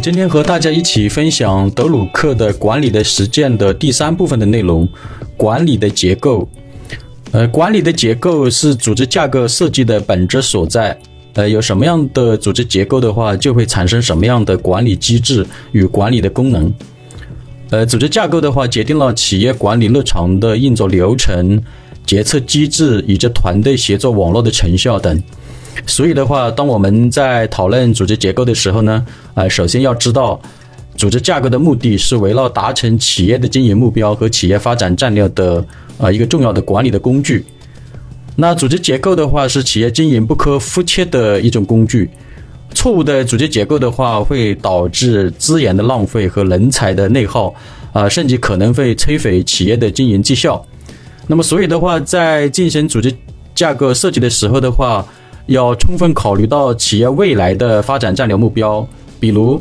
今天和大家一起分享德鲁克的管理的实践的第三部分的内容，管理的结构。呃，管理的结构是组织架构设计的本质所在。呃，有什么样的组织结构的话，就会产生什么样的管理机制与管理的功能。呃，组织架构的话，决定了企业管理日常的运作流程、决策机制以及团队协作网络的成效等。所以的话，当我们在讨论组织结构的时候呢，呃，首先要知道，组织架构的目的是围绕达成企业的经营目标和企业发展战略的啊一个重要的管理的工具。那组织结构的话，是企业经营不可或缺的一种工具。错误的组织结构的话，会导致资源的浪费和人才的内耗，啊，甚至可能会摧毁企业的经营绩效。那么，所以的话，在进行组织架构设计的时候的话，要充分考虑到企业未来的发展战略目标，比如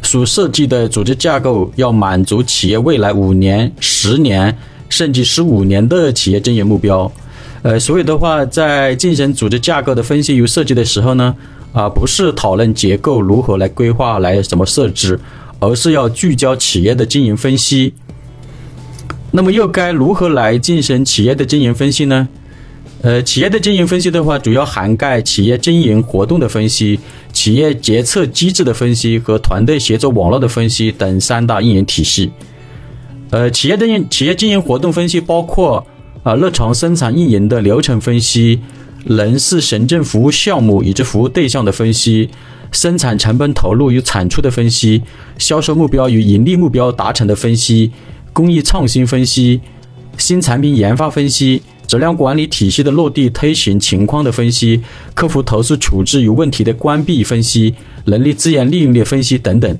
所设计的组织架构要满足企业未来五年、十年甚至十五年的企业经营目标。呃，所以的话，在进行组织架构的分析与设计的时候呢，啊，不是讨论结构如何来规划、来怎么设置，而是要聚焦企业的经营分析。那么，又该如何来进行企业的经营分析呢？呃，企业的经营分析的话，主要涵盖企业经营活动的分析、企业决策机制的分析和团队协作网络的分析等三大运营体系。呃，企业的营企业经营活动分析包括啊日常生产运营的流程分析、人事行政服务项目以及服务对象的分析、生产成本投入与产出的分析、销售目标与盈利目标达成的分析、工艺创新分析、新产品研发分析。质量管理体系的落地推行情况的分析，客服投诉处置有问题的关闭分析，人力资源利用率分析等等。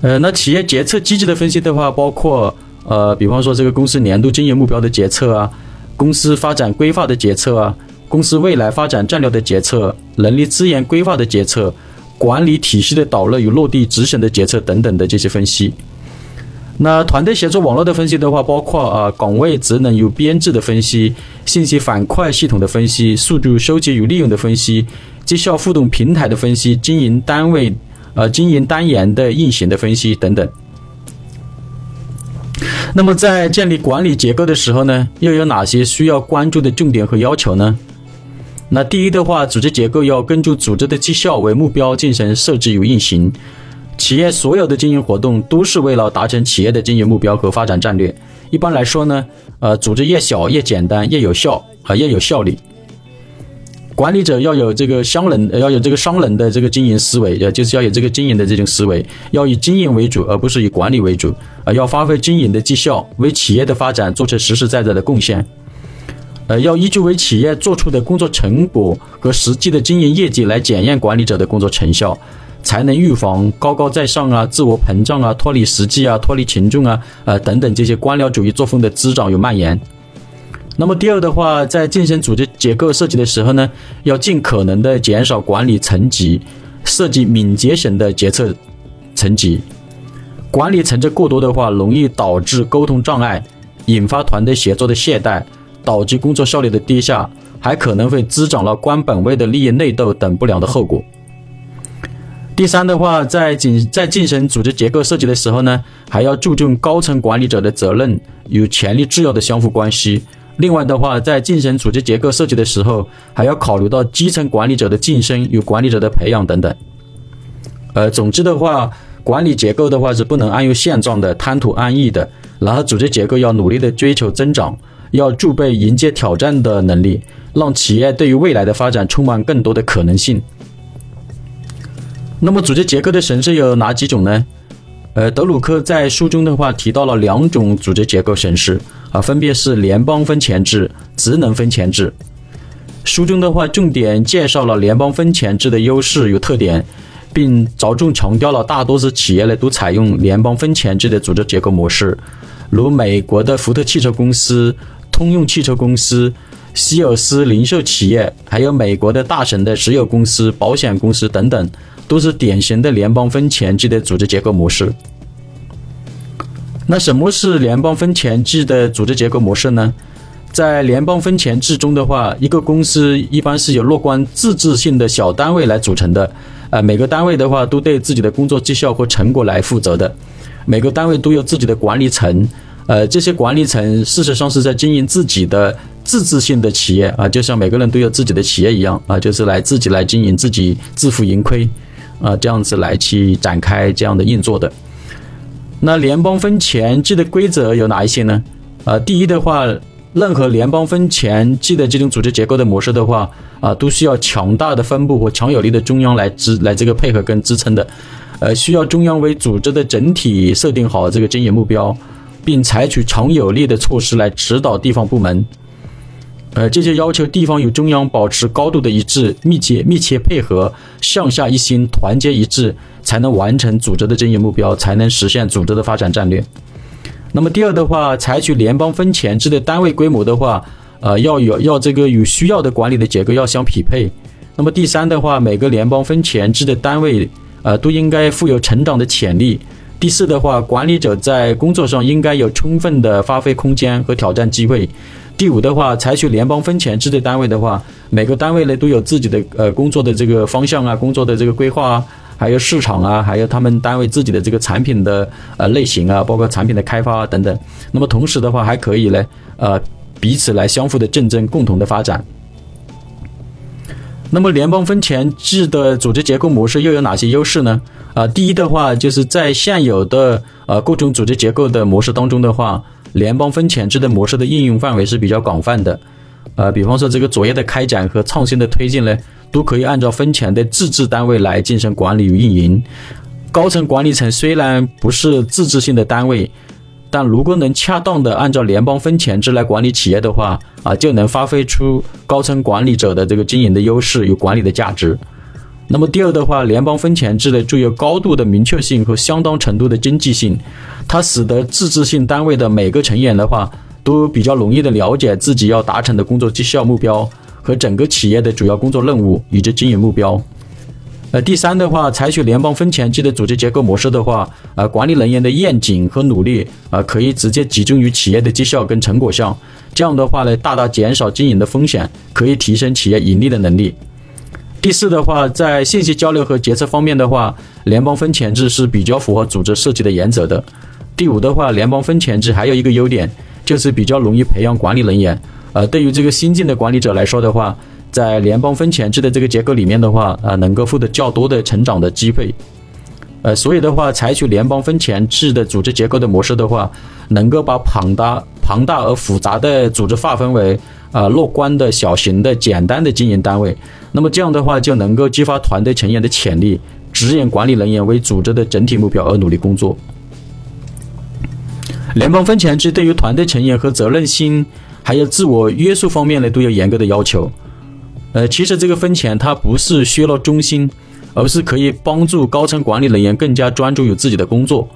呃，那企业决策机制的分析的话，包括呃，比方说这个公司年度经营目标的决策啊，公司发展规划的决策啊，公司未来发展战略的决策，人力资源规划的决策，管理体系的导入与落地执行的决策等等的这些分析。那团队协作网络的分析的话，包括啊岗位职能与编制的分析、信息反馈系统的分析、数据收集与利用的分析、绩效互动平台的分析、经营单位呃经营单元的运行的分析等等。那么在建立管理结构的时候呢，又有哪些需要关注的重点和要求呢？那第一的话，组织结构要根据组织的绩效为目标进行设置与运行。企业所有的经营活动都是为了达成企业的经营目标和发展战略。一般来说呢，呃，组织越小越简单，越有效啊，越有效率。管理者要有这个商人，要有这个商人的这个经营思维，呃，就是要有这个经营的这种思维，要以经营为主，而不是以管理为主啊，要发挥经营的绩效，为企业的发展做出实实在在的贡献。呃，要依据为企业做出的工作成果和实际的经营业绩来检验管理者的工作成效。才能预防高高在上啊、自我膨胀啊、脱离实际啊、脱离群众啊、呃等等这些官僚主义作风的滋长与蔓延。那么第二的话，在进行组织结构设计的时候呢，要尽可能的减少管理层级，设计敏捷型的决策层级。管理层级过多的话，容易导致沟通障碍，引发团队协作的懈怠，导致工作效率的低下，还可能会滋长了官本位的利益内斗等不良的后果。第三的话，在进在进行组织结构设计的时候呢，还要注重高层管理者的责任与权力制约的相互关系。另外的话，在进行组织结构设计的时候，还要考虑到基层管理者的晋升与管理者的培养等等。呃，总之的话，管理结构的话是不能安于现状的、贪图安逸的。然后，组织结构要努力的追求增长，要具备迎接挑战的能力，让企业对于未来的发展充满更多的可能性。那么组织结构的形式有哪几种呢？呃，德鲁克在书中的话提到了两种组织结构形式啊，分别是联邦分钱制、职能分钱制。书中的话重点介绍了联邦分钱制的优势与特点，并着重强调了大多数企业呢都采用联邦分钱制的组织结构模式，如美国的福特汽车公司、通用汽车公司。希尔斯零售企业，还有美国的大神的石油公司、保险公司等等，都是典型的联邦分钱制的组织结构模式。那什么是联邦分钱制的组织结构模式呢？在联邦分钱制中的话，一个公司一般是由若干自治性的小单位来组成的，呃，每个单位的话都对自己的工作绩效和成果来负责的，每个单位都有自己的管理层，呃，这些管理层事实上是在经营自己的自治性的企业。啊，就像每个人都有自己的企业一样啊，就是来自己来经营，自己自负盈亏，啊，这样子来去展开这样的运作的。那联邦分钱制的规则有哪一些呢？啊，第一的话，任何联邦分钱制的这种组织结构的模式的话，啊，都需要强大的分部和强有力的中央来支来这个配合跟支撑的，呃，需要中央为组织的整体设定好这个经营目标，并采取强有力的措施来指导地方部门。呃，这就要求地方与中央保持高度的一致、密切密切配合、向下一心、团结一致，才能完成组织的经营目标，才能实现组织的发展战略。那么第二的话，采取联邦分前制的单位规模的话，呃，要有要这个与需要的管理的结构要相匹配。那么第三的话，每个联邦分前制的单位，呃，都应该富有成长的潜力。第四的话，管理者在工作上应该有充分的发挥空间和挑战机会。第五的话，采取联邦分钱制的单位的话，每个单位呢都有自己的呃工作的这个方向啊，工作的这个规划啊，还有市场啊，还有他们单位自己的这个产品的呃类型啊，包括产品的开发啊等等。那么同时的话，还可以呢呃彼此来相互的竞争，共同的发展。那么联邦分钱制的组织结构模式又有哪些优势呢？啊，第一的话，就是在现有的呃各种组织结构的模式当中的话。联邦分钱制的模式的应用范围是比较广泛的，呃，比方说这个作业的开展和创新的推进呢，都可以按照分钱的自治单位来进行管理与运营。高层管理层虽然不是自治性的单位，但如果能恰当的按照联邦分钱制来管理企业的话，啊，就能发挥出高层管理者的这个经营的优势与管理的价值。那么第二的话，联邦分钱制呢具有高度的明确性和相当程度的经济性，它使得自治性单位的每个成员的话都比较容易的了解自己要达成的工作绩效目标和整个企业的主要工作任务以及经营目标。呃，第三的话，采取联邦分钱制的组织结构模式的话，呃，管理人员的愿景和努力啊，可以直接集中于企业的绩效跟成果上，这样的话呢，大大减少经营的风险，可以提升企业盈利的能力。第四的话，在信息交流和决策方面的话，联邦分权制是比较符合组织设计的原则的。第五的话，联邦分权制还有一个优点，就是比较容易培养管理人员。呃，对于这个新进的管理者来说的话，在联邦分权制的这个结构里面的话，呃，能够获得较多的成长的机会。呃，所以的话，采取联邦分钱制的组织结构的模式的话，能够把庞大、庞大而复杂的组织划分为。啊，乐观的小型的简单的经营单位，那么这样的话就能够激发团队成员的潜力，指引管理人员为组织的整体目标而努力工作。联邦分钱制对于团队成员和责任心，还有自我约束方面呢，都有严格的要求。呃，其实这个分钱它不是削弱中心，而是可以帮助高层管理人员更加专注于自己的工作。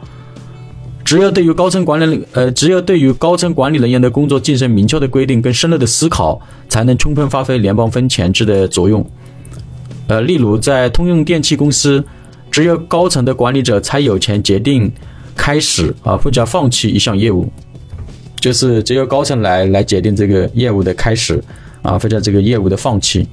只有对于高层管理，呃，只有对于高层管理人员的工作进行明确的规定跟深入的思考，才能充分发挥联邦分权制的作用。呃，例如在通用电气公司，只有高层的管理者才有权决定开始啊或者放弃一项业务，就是只有高层来来决定这个业务的开始啊或者这个业务的放弃。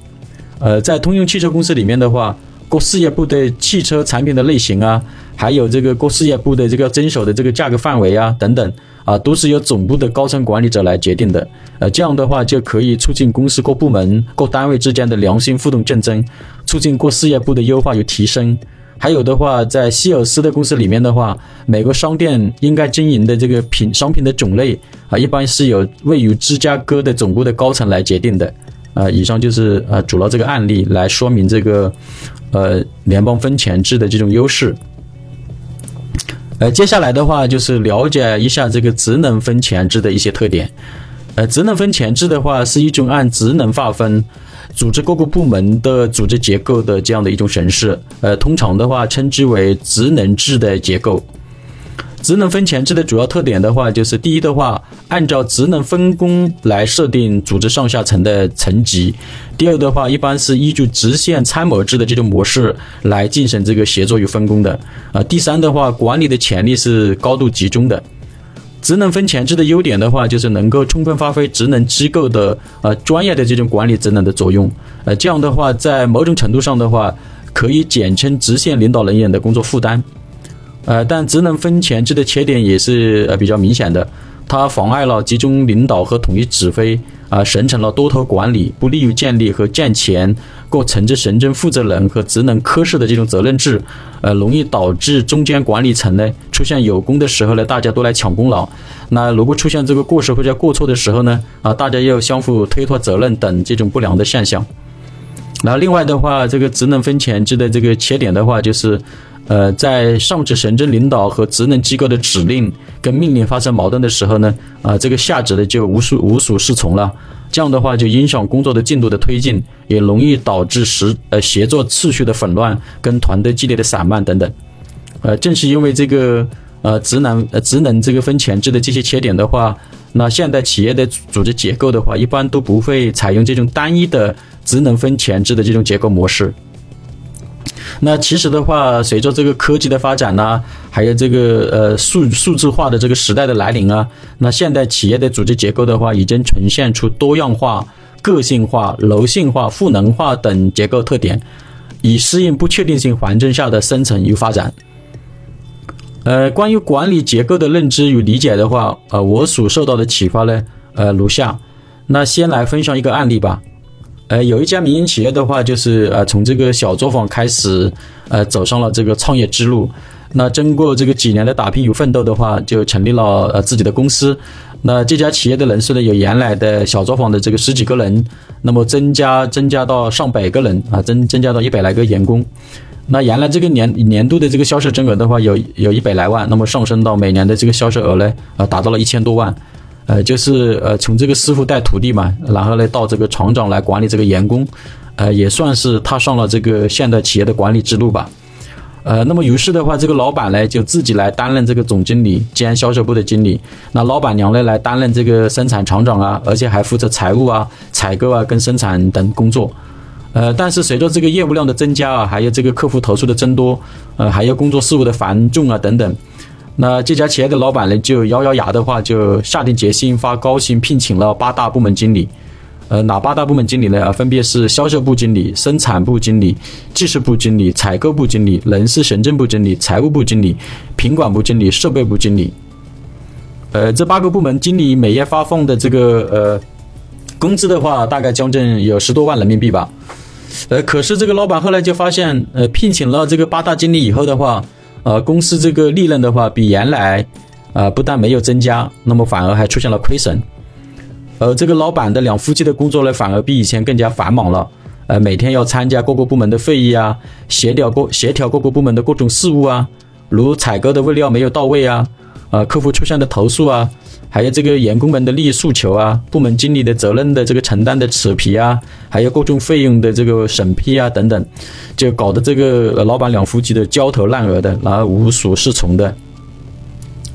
呃，在通用汽车公司里面的话。各事业部的汽车产品的类型啊，还有这个各事业部的这个遵守的这个价格范围啊，等等啊，都是由总部的高层管理者来决定的。呃，这样的话就可以促进公司各部门、各单位之间的良性互动竞争，促进各事业部的优化与提升。还有的话，在希尔斯的公司里面的话，每个商店应该经营的这个品商品的种类啊，一般是由位于芝加哥的总部的高层来决定的。啊，以上就是呃主要这个案例来说明这个。呃，联邦分钱制的这种优势。呃，接下来的话就是了解一下这个职能分钱制的一些特点。呃，职能分钱制的话是一种按职能划分组织各个部门的组织结构的这样的一种形式。呃，通常的话称之为职能制的结构。职能分钱制的主要特点的话，就是第一的话，按照职能分工来设定组织上下层的层级；第二的话，一般是依据直线参谋制的这种模式来进行这个协作与分工的；啊，第三的话，管理的潜力是高度集中的。职能分钱制的优点的话，就是能够充分发挥职能机构的呃专业的这种管理职能的作用。呃，这样的话，在某种程度上的话，可以减轻直线领导人员的工作负担。呃，但职能分权制的缺点也是呃比较明显的，它妨碍了集中领导和统一指挥，啊，形成了多头管理，不利于建立和健全各层级行政负责人和职能科室的这种责任制，呃，容易导致中间管理层呢出现有功的时候呢，大家都来抢功劳；那如果出现这个过失或者过错的时候呢，啊，大家又相互推脱责任等这种不良的现象。那另外的话，这个职能分权制的这个缺点的话，就是。呃，在上至行政领导和职能机构的指令跟命令发生矛盾的时候呢，啊，这个下级的就无属无属适从了。这样的话，就影响工作的进度的推进，也容易导致时呃协作次序的混乱跟团队纪律的散漫等等。呃，正是因为这个呃职能职能这个分权制的这些缺点的话，那现代企业的组织结构的话，一般都不会采用这种单一的职能分权制的这种结构模式。那其实的话，随着这个科技的发展呢，还有这个呃数数字化的这个时代的来临啊，那现代企业的组织结构的话，已经呈现出多样化、个性化、柔性化、赋能化等结构特点，以适应不确定性环境下的生存与发展。呃，关于管理结构的认知与理解的话，呃，我所受到的启发呢，呃，如下。那先来分享一个案例吧。呃，有一家民营企业的话，就是呃，从这个小作坊开始，呃，走上了这个创业之路。那经过这个几年的打拼与奋斗的话，就成立了呃自己的公司。那这家企业的人数呢，有原来的小作坊的这个十几个人，那么增加增加到上百个人啊，增增加到一百来个员工。那原来这个年年度的这个销售金额的话，有有一百来万，那么上升到每年的这个销售额呢，啊，达到了一千多万。呃，就是呃，从这个师傅带徒弟嘛，然后呢，到这个厂长来管理这个员工，呃，也算是踏上了这个现代企业的管理之路吧。呃，那么于是的话，这个老板呢，就自己来担任这个总经理兼销售部的经理，那老板娘呢，来担任这个生产厂长啊，而且还负责财务啊、采购啊跟生产等工作。呃，但是随着这个业务量的增加啊，还有这个客户投诉的增多，呃，还有工作事务的繁重啊等等。那这家企业的老板呢，就咬咬牙的话，就下定决心发高薪聘请了八大部门经理。呃，哪八大部门经理呢？啊，分别是销售部经理、生产部经理、技术部经理、采购部经理、人事行政部经理、财务部经理、品管部经理、设备部经理。呃，这八个部门经理每月发放的这个呃工资的话，大概将近有十多万人民币吧。呃，可是这个老板后来就发现，呃，聘请了这个八大经理以后的话。呃，公司这个利润的话，比原来，呃，不但没有增加，那么反而还出现了亏损。而这个老板的两夫妻的工作呢，反而比以前更加繁忙了。呃，每天要参加各个部门的会议啊，协调各协调各个部门的各种事务啊，如采购的物料没有到位啊，呃，客户出现的投诉啊。还有这个员工们的利益诉求啊，部门经理的责任的这个承担的扯皮啊，还有各种费用的这个审批啊等等，就搞得这个老板两夫妻的焦头烂额的，然后无所适从的。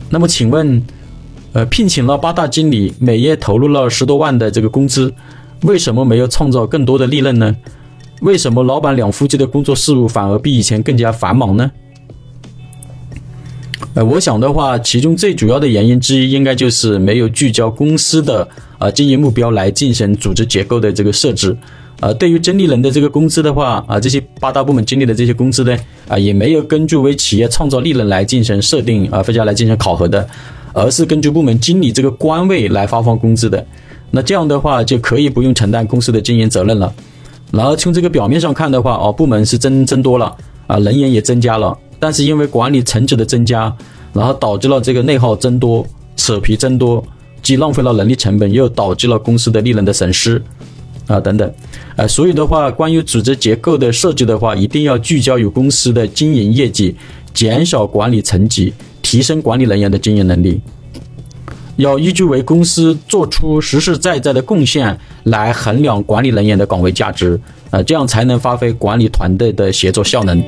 那么请问，呃，聘请了八大经理，每月投入了十多万的这个工资，为什么没有创造更多的利润呢？为什么老板两夫妻的工作事务反而比以前更加繁忙呢？呃，我想的话，其中最主要的原因之一，应该就是没有聚焦公司的啊经营目标来进行组织结构的这个设置。呃，对于经理人的这个工资的话，啊，这些八大部门经理的这些工资呢，啊，也没有根据为企业创造利润来进行设定啊，或者来进行考核的，而是根据部门经理这个官位来发放工资的。那这样的话，就可以不用承担公司的经营责任了。然后从这个表面上看的话，哦，部门是增增多了，啊，人员也增加了。但是因为管理层级的增加，然后导致了这个内耗增多、扯皮增多，既浪费了人力成本，又导致了公司的利润的损失，啊等等，呃，所以的话，关于组织结构的设计的话，一定要聚焦于公司的经营业绩，减少管理层级，提升管理人员的经营能力，要依据为公司做出实实在在的贡献来衡量管理人员的岗位价值，啊，这样才能发挥管理团队的协作效能。